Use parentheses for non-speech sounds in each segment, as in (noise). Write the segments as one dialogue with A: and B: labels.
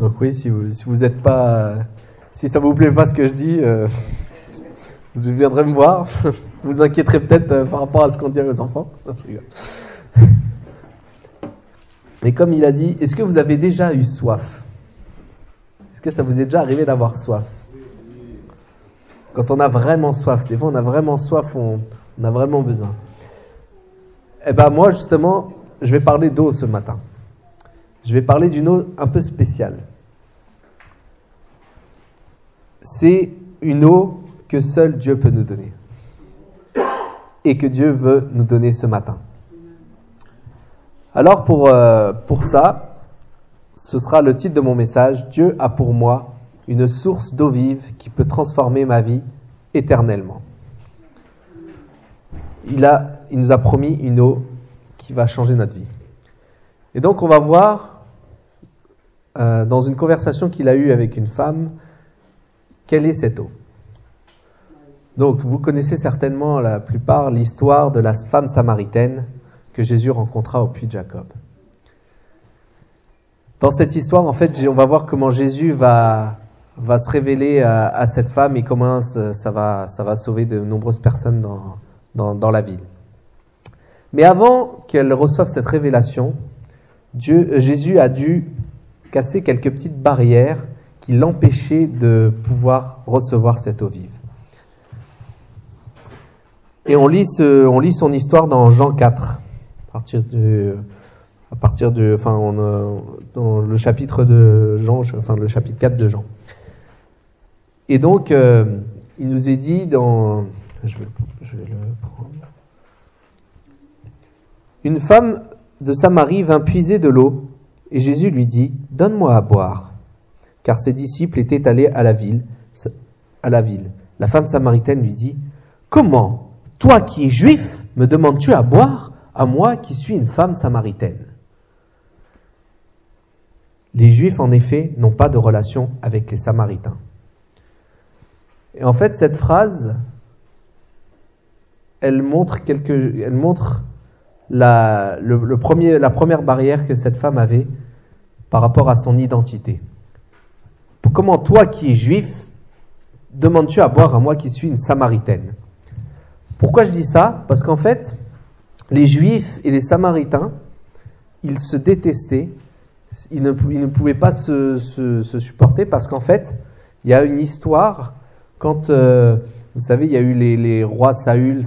A: Donc oui, si vous si vous êtes pas, si ça vous plaît pas ce que je dis, euh, (laughs) vous viendrez me voir. (laughs) vous inquiéterez peut-être euh, par rapport à ce qu'on dit aux enfants. (laughs) Mais comme il a dit, est-ce que vous avez déjà eu soif? Est-ce que ça vous est déjà arrivé d'avoir soif? Quand on a vraiment soif, des fois on a vraiment soif, on, on a vraiment besoin. Eh ben moi justement, je vais parler d'eau ce matin. Je vais parler d'une eau un peu spéciale. C'est une eau que seul Dieu peut nous donner. Et que Dieu veut nous donner ce matin. Alors pour, euh, pour ça, ce sera le titre de mon message, Dieu a pour moi une source d'eau vive qui peut transformer ma vie éternellement. Il, a, il nous a promis une eau qui va changer notre vie. Et donc on va voir euh, dans une conversation qu'il a eue avec une femme, quelle est cette eau? Donc vous connaissez certainement la plupart l'histoire de la femme samaritaine que Jésus rencontra au puits de Jacob. Dans cette histoire, en fait, on va voir comment Jésus va, va se révéler à, cette femme et comment ça va, ça va sauver de nombreuses personnes dans, dans, dans la ville. Mais avant qu'elle reçoive cette révélation, Dieu, euh, Jésus a dû casser quelques petites barrières qui l'empêchaient de pouvoir recevoir cette eau vive. Et on lit, son histoire dans Jean 4 partir de, à partir a, dans le chapitre de Jean, enfin le chapitre 4 de Jean. Et donc, euh, il nous est dit dans, je vais, je vais le prendre. Une femme de Samarie vint puiser de l'eau, et Jésus lui dit, Donne-moi à boire, car ses disciples étaient allés à la ville. La femme samaritaine lui dit, Comment, toi qui es juif, me demandes-tu à boire à moi qui suis une femme samaritaine? Les Juifs, en effet, n'ont pas de relation avec les Samaritains. Et en fait, cette phrase, elle montre, la première barrière que cette femme avait par rapport à son identité. Comment toi qui es juif, demandes-tu à boire à moi qui suis une Samaritaine? Pourquoi je dis ça? Parce qu'en fait, les Juifs et les Samaritains, ils se détestaient, ils ne, pouvaient pas se, supporter parce qu'en fait, il y a une histoire. Quand, euh, vous savez, il y a eu les, rois Saül,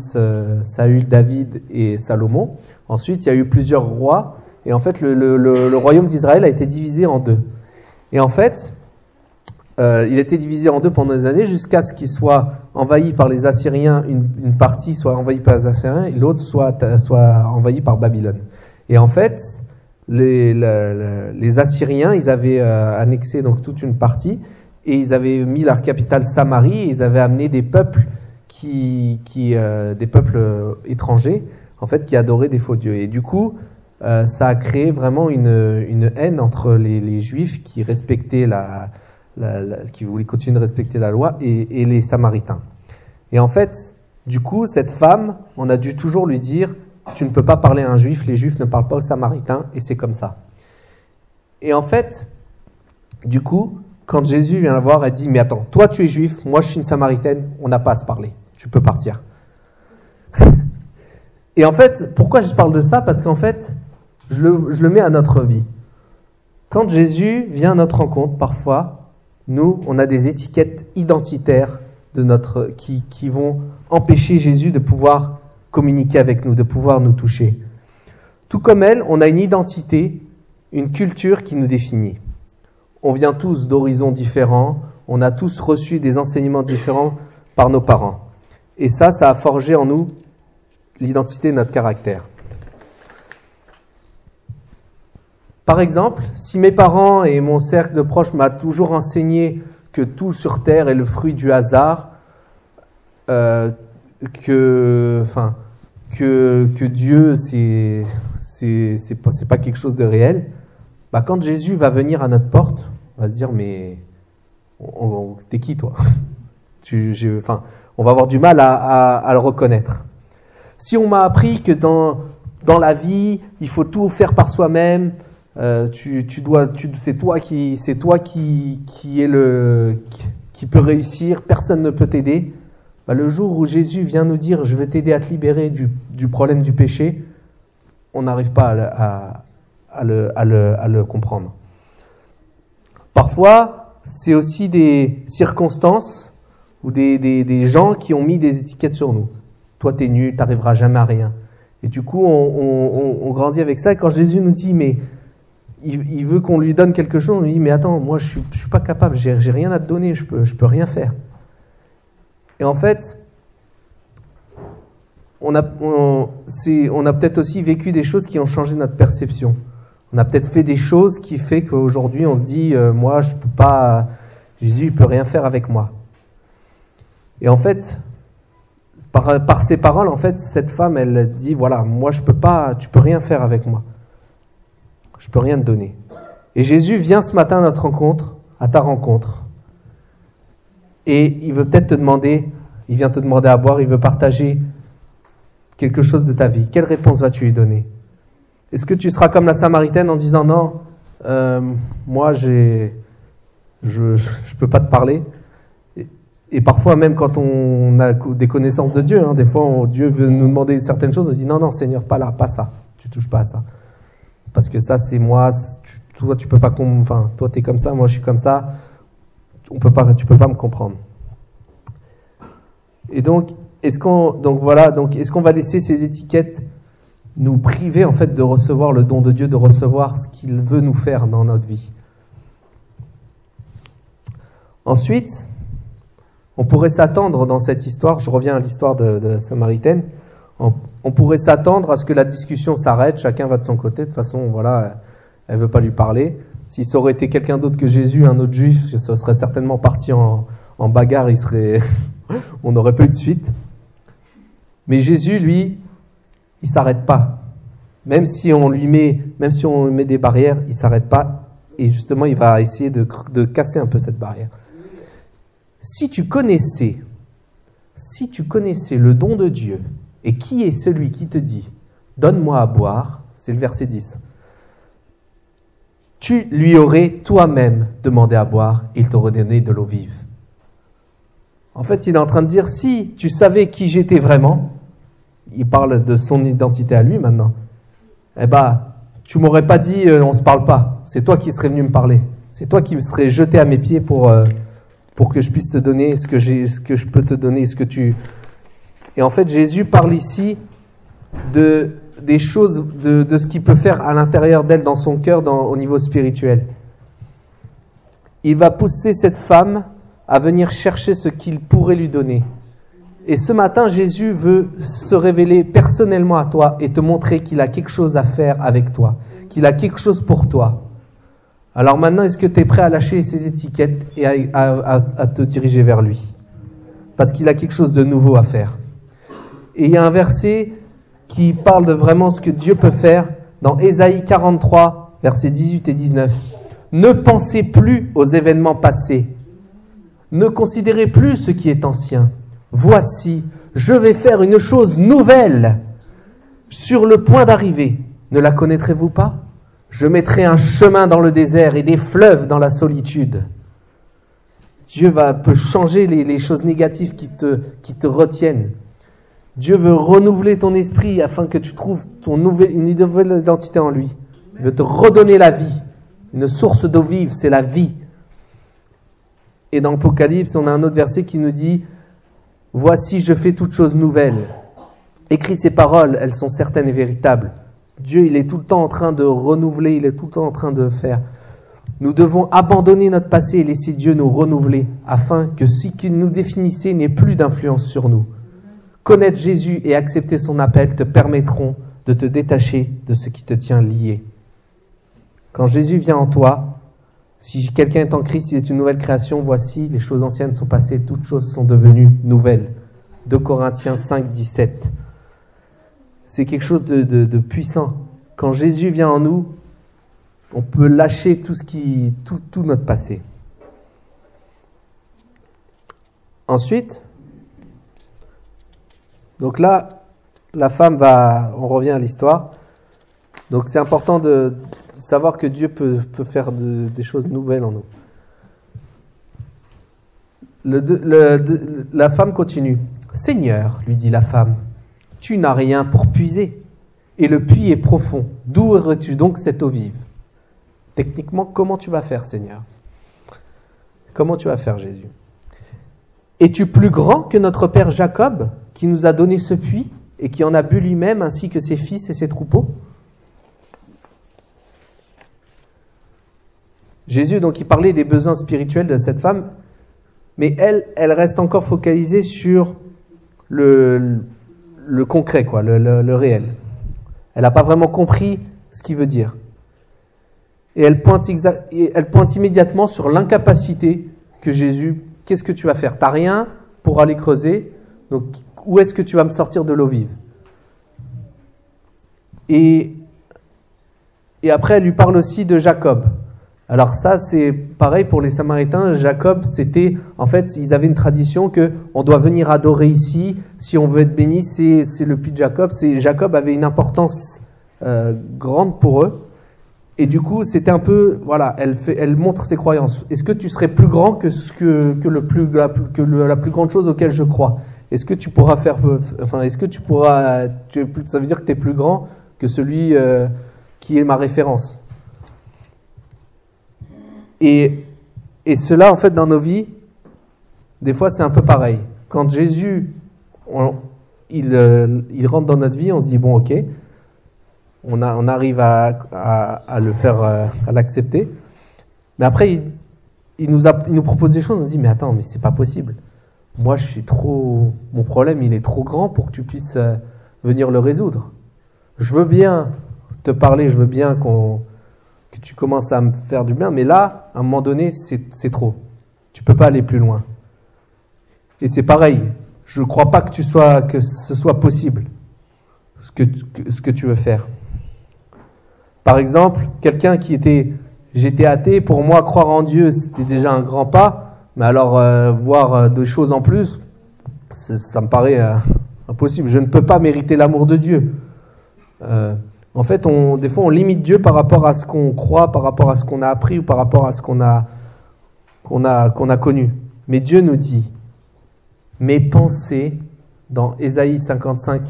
A: Saül, David et Salomon. Ensuite, il y a eu plusieurs rois. Et en fait, le, le royaume d'Israël a été divisé en deux. Et en fait, euh, il été divisé en deux pendant des années jusqu'à ce qu'il soit envahi par les Assyriens, une, partie soit envahie par les Assyriens et l'autre soit, soit envahie par Babylone. Et en fait, les, Assyriens, ils avaient euh, annexé donc toute une partie et ils avaient mis leur capitale Samarie et ils avaient amené des peuples qui, euh, des peuples étrangers en fait qui adoraient des faux dieux. Et du coup, ça a créé vraiment une, haine entre les Juifs qui respectaient la, qui voulaient continuer de respecter la loi et, les Samaritains. Et en fait, du coup, cette femme, on a dû toujours lui dire, tu ne peux pas parler à un juif, les juifs ne parlent pas aux Samaritains, et c'est comme ça. Et en fait, du coup, quand Jésus vient la voir, elle dit, mais attends, toi tu es juif, moi je suis une Samaritaine, on n'a pas à se parler, tu peux partir. (laughs) et en fait, pourquoi je parle de ça? Parce qu'en fait, je le mets à notre vie. Quand Jésus vient à notre rencontre, parfois, nous, on a des étiquettes identitaires qui, qui vont empêcher Jésus de pouvoir communiquer avec nous, de pouvoir nous toucher. Tout comme elle, on a une identité, une culture qui nous définit. On vient tous d'horizons différents, on a tous reçu des enseignements différents par nos parents. Et ça, ça a forgé en nous l'identité de notre caractère. Par exemple, si mes parents et mon cercle de proches m'a toujours enseigné que tout sur terre est le fruit du hasard, euh, que, Dieu c'est c'est c'est pas quelque chose de réel, bah quand Jésus va venir à notre porte, on va se dire mais t'es qui toi? (laughs) On va avoir du mal à, le reconnaître. Si on m'a appris que dans la vie il faut tout faire par soi-même, euh, tu, tu dois, c'est toi qui, c'est toi qui, qui est le, qui, peut réussir, personne ne peut t'aider. Bah, le jour où Jésus vient nous dire, je vais t'aider à te libérer du, du, problème du péché, on n'arrive pas à, le, à, le, à le comprendre. Parfois, c'est aussi des circonstances ou des, des, des, gens qui ont mis des étiquettes sur nous. Toi, t'es nul, t'arriveras jamais à rien. Et du coup, on, on, on, grandit avec ça. Et quand Jésus nous dit, mais il, veut qu'on lui donne quelque chose, on lui dit, mais attends, moi, je suis, suis pas capable, j'ai, j'ai rien à te donner, je peux, peux rien faire. Et en fait, on a, peut-être aussi vécu des choses qui ont changé notre perception. On a peut-être fait des choses qui fait qu'aujourd'hui on se dit, euh, moi je peux pas, Jésus il peut rien faire avec moi. Et en fait, par, par ces paroles, en fait, cette femme, elle dit, voilà, moi je peux pas, tu peux rien faire avec moi. Je peux rien te donner. Et Jésus vient ce matin à notre rencontre, à ta rencontre. Et il veut peut-être te demander, il vient te demander à boire, il veut partager quelque chose de ta vie. Quelle réponse vas-tu lui donner? Est-ce que tu seras comme la Samaritaine en disant non, euh, moi je je peux pas te parler? Et, parfois même quand on a des connaissances de Dieu, hein, des fois Dieu veut nous demander certaines choses, on dit non non Seigneur pas là, pas ça, tu touches pas à ça, parce que ça c'est moi, toi tu peux pas, enfin toi t'es comme ça, moi je suis comme ça, on peut pas, tu peux pas me comprendre. Et donc est-ce qu'on donc voilà donc est-ce qu'on va laisser ces étiquettes nous priver en fait de recevoir le don de Dieu, de recevoir ce qu'il veut nous faire dans notre vie? Ensuite, on pourrait s'attendre dans cette histoire, je reviens à l'histoire de, de, Samaritaine, on pourrait s'attendre à ce que la discussion s'arrête, chacun va de son côté, de toute façon, voilà, elle veut pas lui parler. Si ça aurait été quelqu'un d'autre que Jésus, un autre juif, ça serait certainement parti en, bagarre, il serait, (laughs) on n'aurait pas eu de suite. Mais Jésus, lui, il s'arrête pas. Même si on lui met, même si on met des barrières, il s'arrête pas. Et justement, il va essayer de, de casser un peu cette barrière. Si tu connaissais, si tu connaissais le don de Dieu et qui est celui qui te dit, donne-moi à boire, c'est le verset 10, tu lui aurais toi-même demandé à boire il t'aurait donné de l'eau vive. En fait, il est en train de dire, si tu savais qui j'étais vraiment, il parle de son identité à lui maintenant. Eh ben, tu m'aurais pas dit euh, on se parle pas. C'est toi qui serais venu me parler. C'est toi qui me serais jeté à mes pieds pour euh, pour que je puisse te donner ce que ce que je peux te donner, ce que tu. Et en fait, Jésus parle ici de des choses, de, ce qu'il peut faire à l'intérieur d'elle, dans son cœur, au niveau spirituel. Il va pousser cette femme à venir chercher ce qu'il pourrait lui donner. Et ce matin, Jésus veut se révéler personnellement à toi et te montrer qu'il a quelque chose à faire avec toi, qu'il a quelque chose pour toi. Alors maintenant, est-ce que tu es prêt à lâcher ces étiquettes et à, te diriger vers lui? Parce qu'il a quelque chose de nouveau à faire. Et il y a un verset qui parle de vraiment ce que Dieu peut faire dans Ésaïe 43, versets 18 et 19. Ne pensez plus aux événements passés. Ne considérez plus ce qui est ancien Voici, je vais faire une chose nouvelle sur le point d'arriver. Ne la connaîtrez-vous pas? Je mettrai un chemin dans le désert et des fleuves dans la solitude. Dieu va peut changer les, choses négatives qui te, qui te retiennent. Dieu veut renouveler ton esprit afin que tu trouves une nouvelle identité en lui. Il veut te redonner la vie. Une source d'eau vive, c'est la vie. Et dans l'Apocalypse, on a un autre verset qui nous dit Voici, je fais toutes choses nouvelles. Écris ces paroles, elles sont certaines et véritables. Dieu, il est tout le temps en train de renouveler, il est tout le temps en train de faire. Nous devons abandonner notre passé et laisser Dieu nous renouveler afin que ce qu'il nous définissait n'ait plus d'influence sur nous. Connaître Jésus et accepter son appel te permettront de te détacher de ce qui te tient lié. Quand Jésus vient en toi, si quelqu'un est en Christ, il est une nouvelle création. Voici, les choses anciennes sont passées, toutes choses sont devenues nouvelles. 2 Corinthiens 5, 17. C'est quelque chose de, puissant. Quand Jésus vient en nous, on peut lâcher tout ce qui, tout, tout notre passé. Ensuite, donc là, la femme va, on revient à l'histoire. Donc c'est important de, savoir que Dieu peut, faire de- des choses nouvelles en nous. La femme continue. Seigneur, lui dit la femme, tu n'as rien pour puiser, et le puits est profond. D'où aurais-tu donc cette eau vive? Techniquement, comment tu vas faire, Seigneur? Comment tu vas faire, Jésus? Es-tu plus grand que notre père Jacob, qui nous a donné ce puits et qui en a bu lui-même, ainsi que ses fils et ses troupeaux Jésus, donc, il parlait des besoins spirituels de cette femme, mais elle, elle reste encore focalisée sur le, le concret, quoi, le, réel. Elle n'a pas vraiment compris ce qu'il veut dire. Et elle pointe, elle pointe immédiatement sur l'incapacité que Jésus, qu'est-ce que tu vas faire? T'as rien pour aller creuser, donc où est-ce que tu vas me sortir de l'eau vive et, et après, elle lui parle aussi de Jacob. Alors ça, c'est pareil pour les Samaritains. Jacob, c'était, en fait, ils avaient une tradition que on doit venir adorer ici. Si on veut être béni, c'est le puits de Jacob. Jacob avait une importance euh, grande pour eux. Et du coup, c'était un peu, voilà, elle fait, elle montre ses croyances. Est-ce que tu serais plus grand que ce que, que le plus, la plus grande chose auquel je crois? Est-ce que tu pourras faire, enfin, est-ce que tu pourras, tu ça veut dire que tu es plus grand que celui euh, qui est ma référence Et, et cela, en fait, dans nos vies, des fois, c'est un peu pareil. Quand Jésus, on- il, euh, il rentre dans notre vie, on se dit, bon, ok, on, a, on arrive à, à, à le faire, euh, à l'accepter. Mais après, il, il nous a, il nous propose des choses, on se dit, mais attends, mais c'est pas possible. Moi, je suis trop, mon problème, il est trop grand pour que tu puisses euh, venir le résoudre. Je veux bien te parler, je veux bien qu'on, que tu commences à me faire du bien, mais là, à un moment donné, c'est trop. Tu peux pas aller plus loin. Et c'est pareil. Je ne crois pas que tu ce soit possible, ce que- ce que tu veux faire. Par exemple, quelqu'un qui était, j'étais athée, pour moi, croire en Dieu, c'était déjà un grand pas, mais alors euh, voir euh, des choses en plus, ça me paraît euh, impossible. Je ne peux pas mériter l'amour de Dieu. En fait, on, des fois, on limite Dieu par rapport à ce qu'on croit, par rapport à ce qu'on a appris ou par rapport à ce qu'on a, qu'on a, qu'on a connu. Mais Dieu nous dit, mes pensées, dans Ésaïe 55,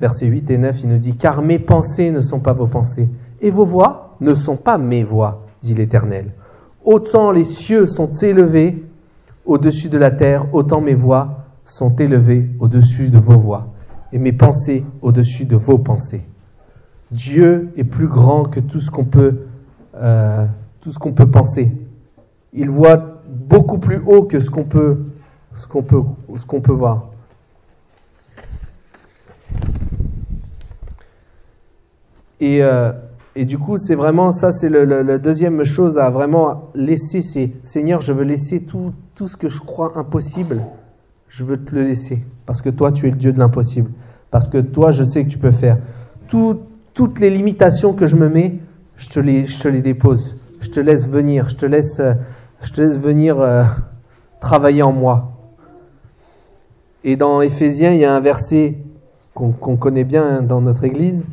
A: versets 8 et 9, il nous dit, car mes pensées ne sont pas vos pensées, et vos voix ne sont pas mes voix, dit l'Éternel. Autant les cieux sont élevés au-dessus de la terre, autant mes voix sont élevées au-dessus de vos voix, et mes pensées au-dessus de vos pensées. Dieu est plus grand que tout ce qu'on peut, euh, tout ce qu'on peut penser. Il voit beaucoup plus haut que ce qu'on peut, ce qu'on peut, ce qu'on peut voir. Et, euh, et du coup, c'est vraiment ça, c'est le deuxième chose à vraiment laisser. C'est Seigneur, je veux laisser tout, tout ce que je crois impossible. Je veux te le laisser parce que toi, tu es le Dieu de l'impossible. Parce que toi, je sais que tu peux faire. Tout- toutes les limitations que je me mets, je te les, je te les dépose. Je te laisse venir. Je te laisse, euh, je te laisse venir euh, travailler en moi. Et dans Éphésiens, il y a un verset qu'on qu'on connaît bien hein, dans notre Église.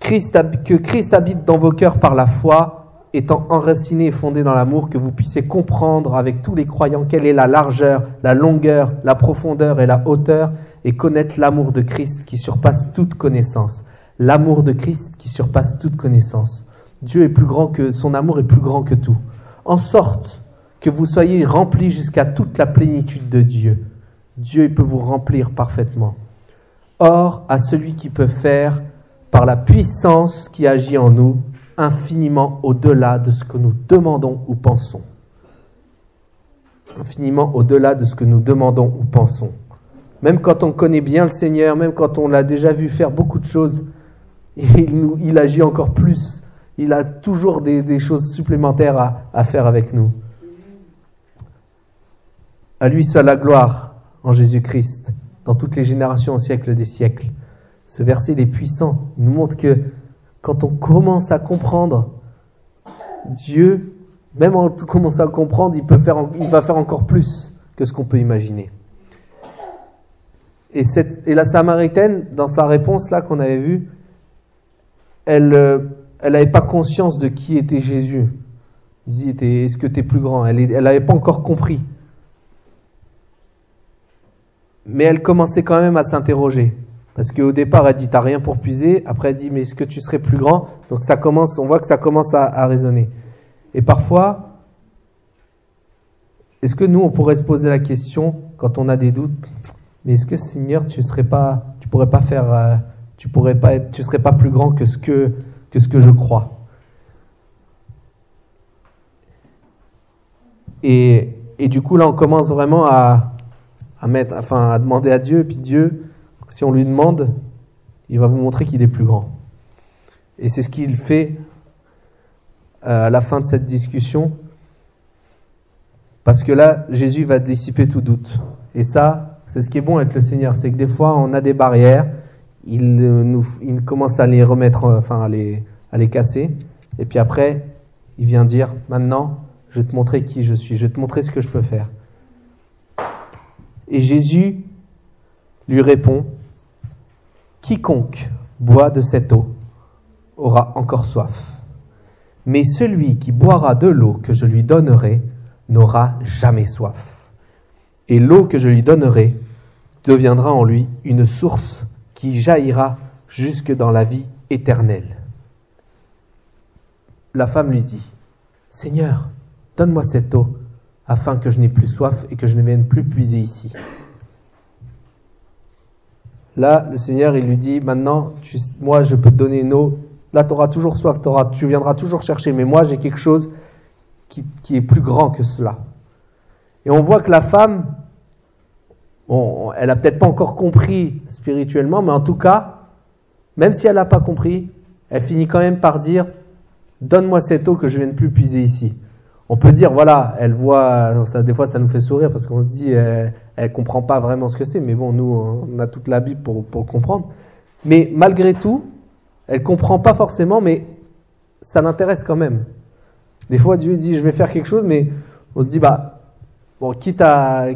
A: Que Christ habite dans vos cœurs par la foi, étant enraciné et fondé dans l'amour, que vous puissiez comprendre avec tous les croyants quelle est la largeur, la longueur, la profondeur et la hauteur, et connaître l'amour de Christ qui surpasse toute connaissance. L'amour de Christ qui surpasse toute connaissance. Dieu est plus grand que, son amour est plus grand que tout. En sorte que vous soyez remplis jusqu'à toute la plénitude de Dieu. Dieu peut vous remplir parfaitement. Or, à celui qui peut faire, par la puissance qui agit en nous, infiniment au-delà de ce que nous demandons ou pensons. Infiniment au-delà de ce que nous demandons ou pensons. Même quand on connaît bien le Seigneur, même quand on l'a déjà vu faire beaucoup de choses, il, agit encore plus. Il a toujours des, choses supplémentaires à, à faire avec nous. À lui seul la gloire en Jésus-Christ, dans toutes les générations au siècle des siècles. Ce verset il est puissant. Il nous montre que quand on commence à comprendre Dieu, même en commençant à comprendre, il, va faire encore plus que ce qu'on peut imaginer. Et, cette, et la Samaritaine, dans sa réponse là qu'on avait vue, elle, euh, n'avait pas conscience de qui était Jésus. Il disait, est-ce que tu es plus grand? Elle n'avait pas encore compris. Mais elle commençait quand même à s'interroger. Parce qu'au départ, elle dit, t'as rien pour puiser. Après, elle dit, mais est-ce que tu serais plus grand? Donc ça commence, on voit que ça commence à, à résonner. Et parfois, est-ce que nous, on pourrait se poser la question, quand on a des doutes, mais est-ce que Seigneur, tu serais pas, tu pourrais pas faire, euh, pourrais pas être, tu serais pas plus grand que ce que, que ce que je crois? Et, et du coup, là, on commence vraiment à, à mettre, enfin, à demander à Dieu, puis Dieu, si on lui demande, il va vous montrer qu'il est plus grand. Et c'est ce qu'il fait euh, à la fin de cette discussion. Parce que là, Jésus va dissiper tout doute. Et ça, c'est ce qui est bon avec le Seigneur, c'est que des fois, on a des barrières, il, nous, il commence à les remettre, enfin, à les, à les casser. Et puis après, il vient dire, maintenant, je vais te montrer qui je suis, je vais te montrer ce que je peux faire. Et Jésus lui répond, Quiconque boit de cette eau aura encore soif. Mais celui qui boira de l'eau que je lui donnerai n'aura jamais soif. Et l'eau que je lui donnerai deviendra en lui une source qui jaillira jusque dans la vie éternelle. La femme lui dit, Seigneur, donne-moi cette eau afin que je n'ai plus soif et que je ne vienne plus puiser ici. Là, le Seigneur, il lui dit, maintenant, moi, je peux te donner une eau. Là, tu auras toujours soif, tu viendras toujours chercher, mais moi, j'ai quelque chose qui, est plus grand que cela. Et on voit que la femme, elle a peut-être pas encore compris spirituellement, mais en tout cas, même si elle n'a pas compris, elle finit quand même par dire, donne-moi cette eau que je viens de plus puiser ici. On peut dire, voilà, elle voit, ça, des fois ça nous fait sourire parce qu'on se dit, elle comprend pas vraiment ce que c'est, mais bon, nous, on a toute la Bible pour, pour comprendre. Mais malgré tout, elle comprend pas forcément, mais ça l'intéresse quand même. Des fois, Dieu dit, je vais faire quelque chose, mais on se dit, bah, bon, quitte à,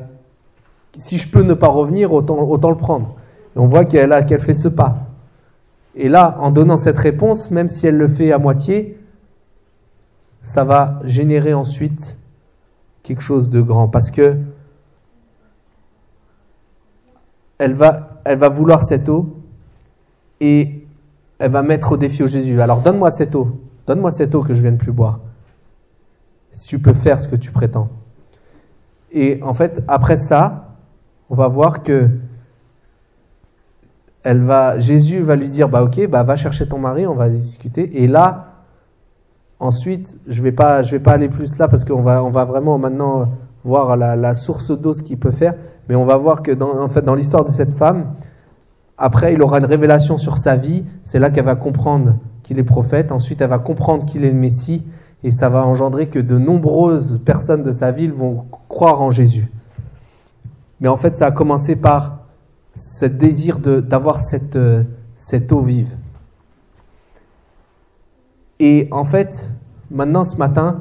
A: si je peux ne pas revenir, autant, autant le prendre. Et on voit qu'elle qu'elle fait ce pas. Et là, en donnant cette réponse, même si elle le fait à moitié, ça va générer ensuite quelque chose de grand. Parce que elle va, elle va vouloir cette eau et elle va mettre au défi au Jésus. Alors donne-moi cette eau, donne-moi cette eau que je viens de plus boire. Si tu peux faire ce que tu prétends. Et en fait, après ça, on va voir que elle va, Jésus va lui dire, bah ok, bah va chercher ton mari, on va discuter. Et là, ensuite, je vais pas, je vais pas aller plus là parce qu'on va, on va vraiment maintenant voir la, la source d'eau ce qu'il peut faire. Mais on va voir que dans, en fait, dans l'histoire de cette femme, après, il aura une révélation sur sa vie. C'est là qu'elle va comprendre qu'il est prophète. Ensuite, elle va comprendre qu'il est le Messie. Et ça va engendrer que de nombreuses personnes de sa ville vont croire en Jésus. Mais en fait, ça a commencé par ce désir d'avoir cette, euh, cette eau vive. Et en fait, maintenant, ce matin,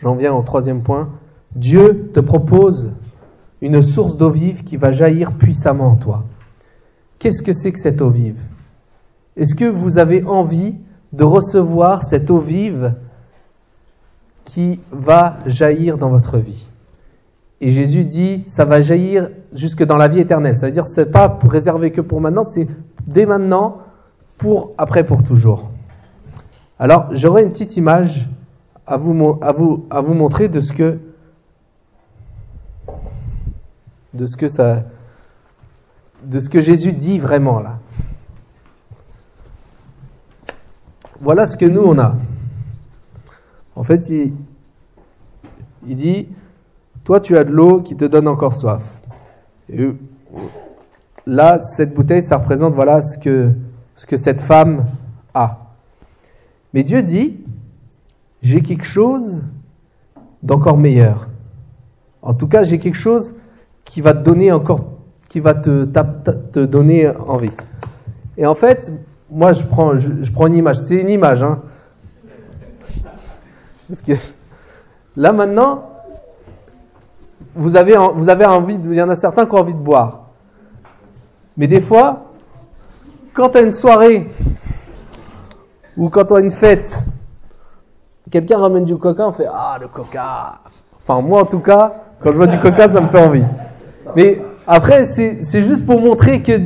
A: j'en viens au troisième point, Dieu te propose une source d'eau vive qui va jaillir puissamment en toi. Qu'est-ce que c'est que cette eau vive? Est-ce que vous avez envie de recevoir cette eau vive qui va jaillir dans votre vie? Et Jésus dit, ça va jaillir jusque dans la vie éternelle. Ça veut dire, c'est pas réservé que pour maintenant, c'est dès maintenant, pour après, pour toujours. Alors, j'aurai une petite image à vous, à vous, à vous montrer de ce que de ce que Jésus dit vraiment là. Voilà ce que nous on a. En fait, il, dit, toi tu as de l'eau qui te donne encore soif. Là, cette bouteille, ça représente voilà ce que, ce que cette femme a. Mais Dieu dit, j'ai quelque chose d'encore meilleur. En tout cas, j'ai quelque chose qui va te donner encore, qui va te, te donner envie. Et en fait, moi, je prends, je, prends une image. C'est une image, hein. Parce que là maintenant, vous avez, vous avez envie, de, il y en a certains qui ont envie de boire. Mais des fois, quand tu as une soirée Ou quand on a une fête, quelqu'un ramène du coca, on fait Ah, le coca Enfin, moi en tout cas, quand je vois du coca, ça me fait envie. Mais après, c'est juste pour montrer que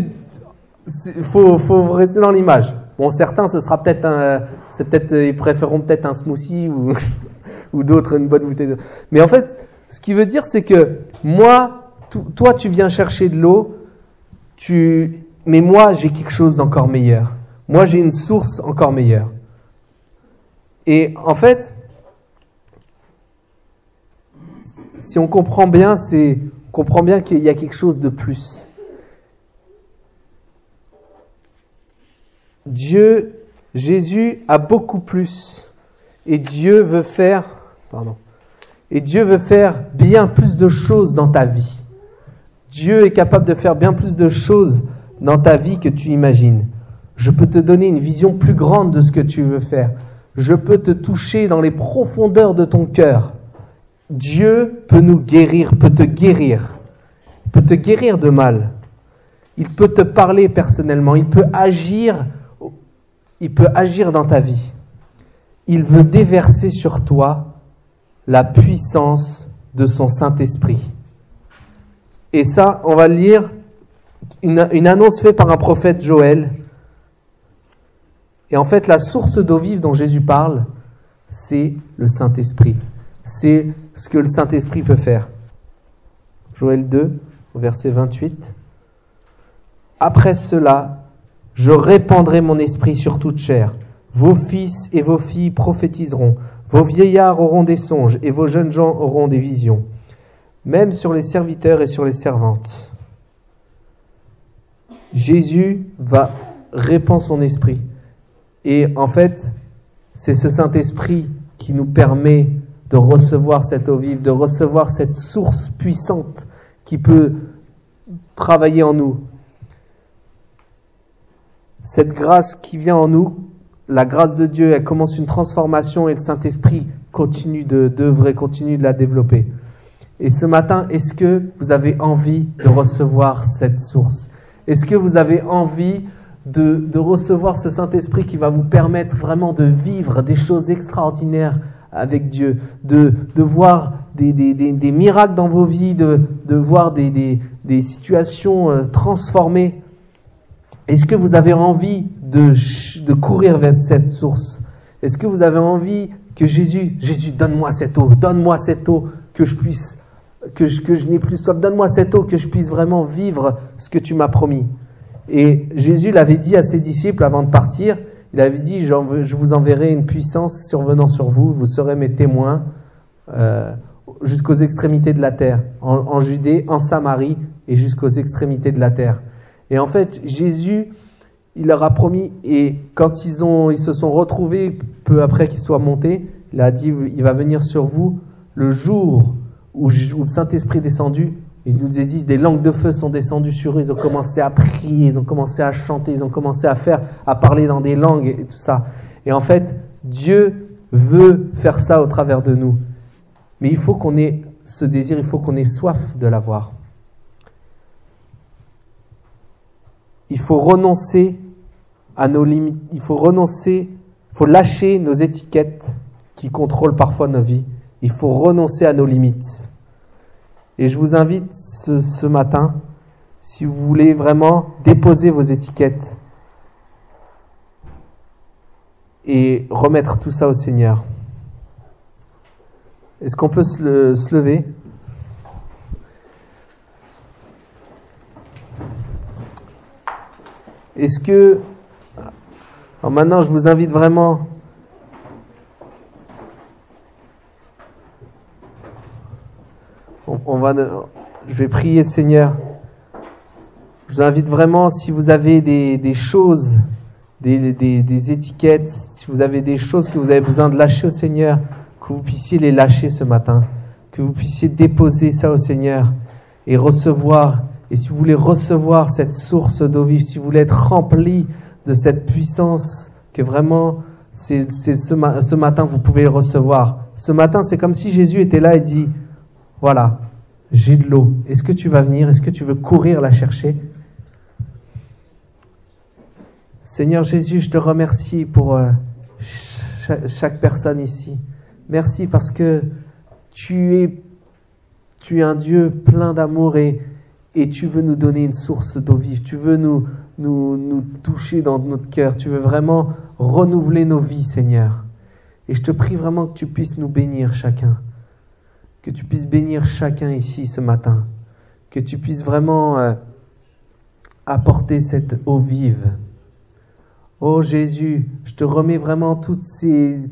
A: faut, rester dans l'image. Bon, certains, ce sera peut-être un, c'est peut-être, ils préféreront peut-être un smoothie ou, (laughs) ou d'autres, une bonne bouteille d'eau. Mais en fait, ce qui veut dire, c'est que moi, toi, tu viens chercher de l'eau, tu, mais moi, j'ai quelque chose d'encore meilleur. Moi, j'ai une source encore meilleure. Et en fait, si on comprend bien, c'est, comprend bien qu'il y a quelque chose de plus. Dieu, Jésus a beaucoup plus. Et Dieu veut faire, pardon, et Dieu veut faire bien plus de choses dans ta vie. Dieu est capable de faire bien plus de choses dans ta vie que tu imagines. Je peux te donner une vision plus grande de ce que tu veux faire. Je peux te toucher dans les profondeurs de ton cœur. Dieu peut nous guérir, peut te guérir, peut te guérir de mal. Il peut te parler personnellement, il peut agir il peut agir dans ta vie. Il veut déverser sur toi la puissance de son Saint-Esprit. Et ça, on va lire une, une, annonce faite par un prophète Joël. Et en fait, la source d'eau vive dont Jésus parle, c'est le Saint-Esprit. C'est ce que le Saint-Esprit peut faire. Joël 2, verset 28. Après cela, je répandrai mon esprit sur toute chair. Vos fils et vos filles prophétiseront. Vos vieillards auront des songes et vos jeunes gens auront des visions. Même sur les serviteurs et sur les servantes. Jésus va répandre son esprit. Et en fait, c'est ce Saint-Esprit qui nous permet de recevoir cette eau vive, de recevoir cette source puissante qui peut travailler en nous, cette grâce qui vient en nous, la grâce de Dieu, elle commence une transformation et le Saint-Esprit continue d'œuvrer, continue de la développer. Et ce matin, est-ce que vous avez envie de recevoir cette source? Est-ce que vous avez envie de, de recevoir ce Saint-Esprit qui va vous permettre vraiment de vivre des choses extraordinaires avec Dieu, de, de voir des, des, des, des miracles dans vos vies, de, de voir des, situations euh, transformées est-ce que vous avez envie de, de courir vers cette source? Est-ce que vous avez envie que Jésus, Jésus, donne-moi cette eau, donne-moi cette eau, que je puisse, que je, que je n'ai plus soif, donne-moi cette eau, que je puisse vraiment vivre ce que tu m'as promis. Et Jésus l'avait dit à ses disciples avant de partir, il avait dit, je vous enverrai une puissance survenant sur vous, vous serez mes témoins euh, jusqu'aux extrémités de la terre, en, Judée, en Samarie et jusqu'aux extrémités de la terre. Et en fait, Jésus, il leur a promis, et quand ils, se sont retrouvés, peu après qu'ils soient montés, il a dit, il va venir sur vous le jour où, le Saint-Esprit est descendu. Il nous a dit, des langues de feu sont descendues sur eux, ils ont commencé à prier, ils ont commencé à chanter, ils ont commencé à faire, à parler dans des langues et tout ça. Et en fait, Dieu veut faire ça au travers de nous. Mais il faut qu'on ait ce désir, il faut qu'on ait soif de l'avoir. il faut renoncer à nos limites, il faut renoncer, il faut lâcher nos étiquettes qui contrôlent parfois nos vies. Il faut renoncer à nos limites. Et je vous invite ce, matin, si vous voulez vraiment déposer vos étiquettes et remettre tout ça au Seigneur. Est-ce qu'on peut se, se lever? Est-ce que... Alors maintenant, je vous invite vraiment... On, va, je vais prier, Seigneur. Je vous invite vraiment, si vous avez des, des choses, des, des, étiquettes, si vous avez des choses que vous avez besoin de lâcher au Seigneur, que vous puissiez les lâcher ce matin, que vous puissiez déposer ça au Seigneur et recevoir et si vous voulez recevoir cette source d'eau vive, si vous voulez être rempli de cette puissance que vraiment, c'est, ce, ce matin, vous pouvez recevoir. Ce matin, c'est comme si Jésus était là et dit, voilà, j'ai de l'eau. Est-ce que tu vas venir? Est-ce que tu veux courir la chercher? Seigneur Jésus, je te remercie pour, euh, chaque, personne ici. Merci parce que tu es, tu es un Dieu plein d'amour et, et tu veux nous donner une source d'eau vive. Tu veux nous, nous, nous toucher dans notre cœur. Tu veux vraiment renouveler nos vies, Seigneur. Et je te prie vraiment que tu puisses nous bénir chacun. Que tu puisses bénir chacun ici ce matin. Que tu puisses vraiment euh, apporter cette eau vive. Oh Jésus, je te remets vraiment toutes ces,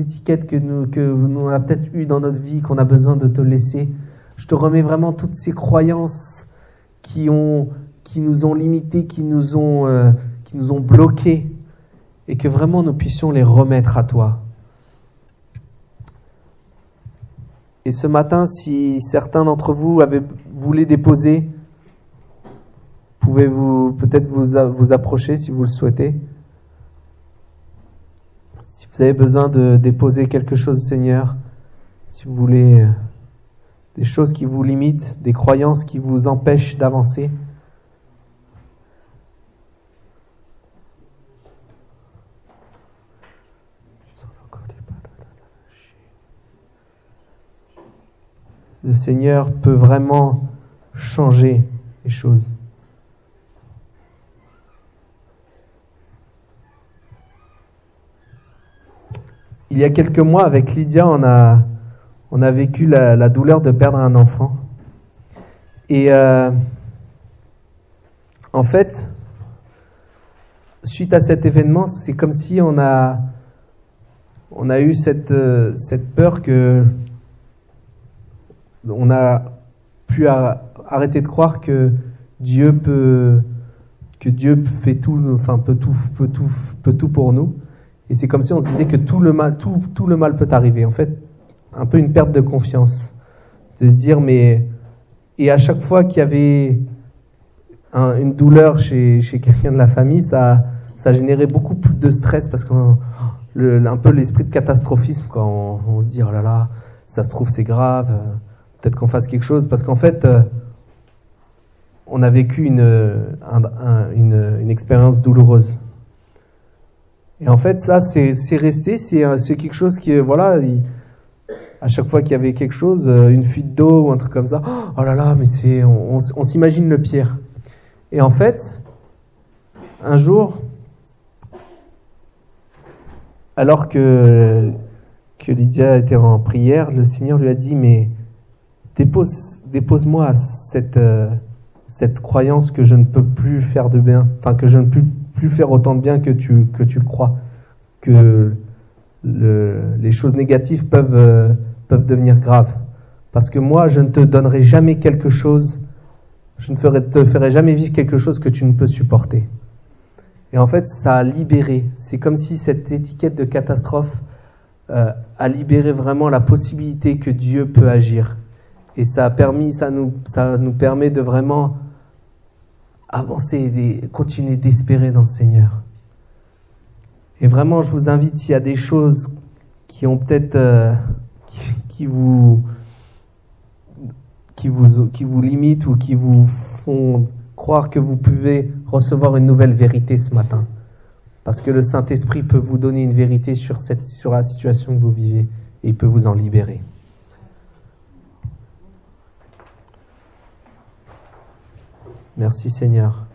A: étiquettes que nous, que nous avons peut-être eues dans notre vie, qu'on a besoin de te laisser. Je te remets vraiment toutes ces croyances qui nous ont limités, qui nous ont, euh, qui nous ont bloqués, et que vraiment nous puissions les remettre à toi. Et ce matin, si certains d'entre vous avaient voulu déposer, pouvez-vous peut-être vous, vous approcher si vous le souhaitez? Si vous avez besoin de déposer quelque chose, Seigneur, si vous voulez euh, des choses qui vous limitent, des croyances qui vous empêchent d'avancer, le Seigneur peut vraiment changer les choses. Il y a quelques mois, avec Lydia, on a, on a vécu la, douleur de perdre un enfant. Et euh, en fait, suite à cet événement, c'est comme si on a, on a eu cette, euh, cette peur que on a pu arrêter de croire que Dieu peut que Dieu fait tout, enfin peut tout, peut tout, peut tout pour nous. Et c'est comme si on se disait que tout le mal, tout, tout le mal peut arriver. En fait, un peu une perte de confiance, de se dire mais et à chaque fois qu'il y avait une douleur chez, quelqu'un de la famille, ça, ça générait beaucoup plus de stress parce qu'un un peu l'esprit de catastrophisme quand on, on, se dit oh là là, ça se trouve c'est grave peut-être qu'on fasse quelque chose, parce qu'en fait, euh, on a vécu une, une, une, expérience douloureuse. Et en fait, ça, c'est resté, c'est quelque chose qui, voilà, à chaque fois qu'il y avait quelque chose, euh, une fuite d'eau ou un truc comme ça, (gasps) oh là là, mais c'est, on, on s'imagine le pire. Et en fait, un jour, alors que, que Lydia était en prière, le Seigneur lui a dit, mais dépose, dépose-moi cette, euh, cette croyance que je ne peux plus faire de bien, enfin que je ne peux plus faire autant de bien que tu, que crois, que le, les choses négatives peuvent, euh, peuvent devenir graves. Parce que moi, je ne te donnerai jamais quelque chose, je ne te ferai jamais vivre quelque chose que tu ne peux supporter. Et en fait, ça a libéré. C'est comme si cette étiquette de catastrophe euh, a libéré vraiment la possibilité que Dieu peut agir et ça a permis, ça nous, permet de vraiment avancer et continuer d'espérer dans le Seigneur. Et vraiment, je vous invite, s'il y a des choses qui ont peut-être, euh, (laughs) qui, vous, qui vous, limitent ou qui vous font croire que vous pouvez recevoir une nouvelle vérité ce matin. Parce que le Saint-Esprit peut vous donner une vérité sur, sur la situation que vous vivez et il peut vous en libérer. Merci Seigneur.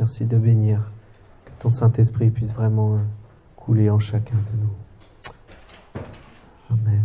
A: Merci de bénir. Que ton Saint-Esprit puisse vraiment couler en chacun de nous. Amen.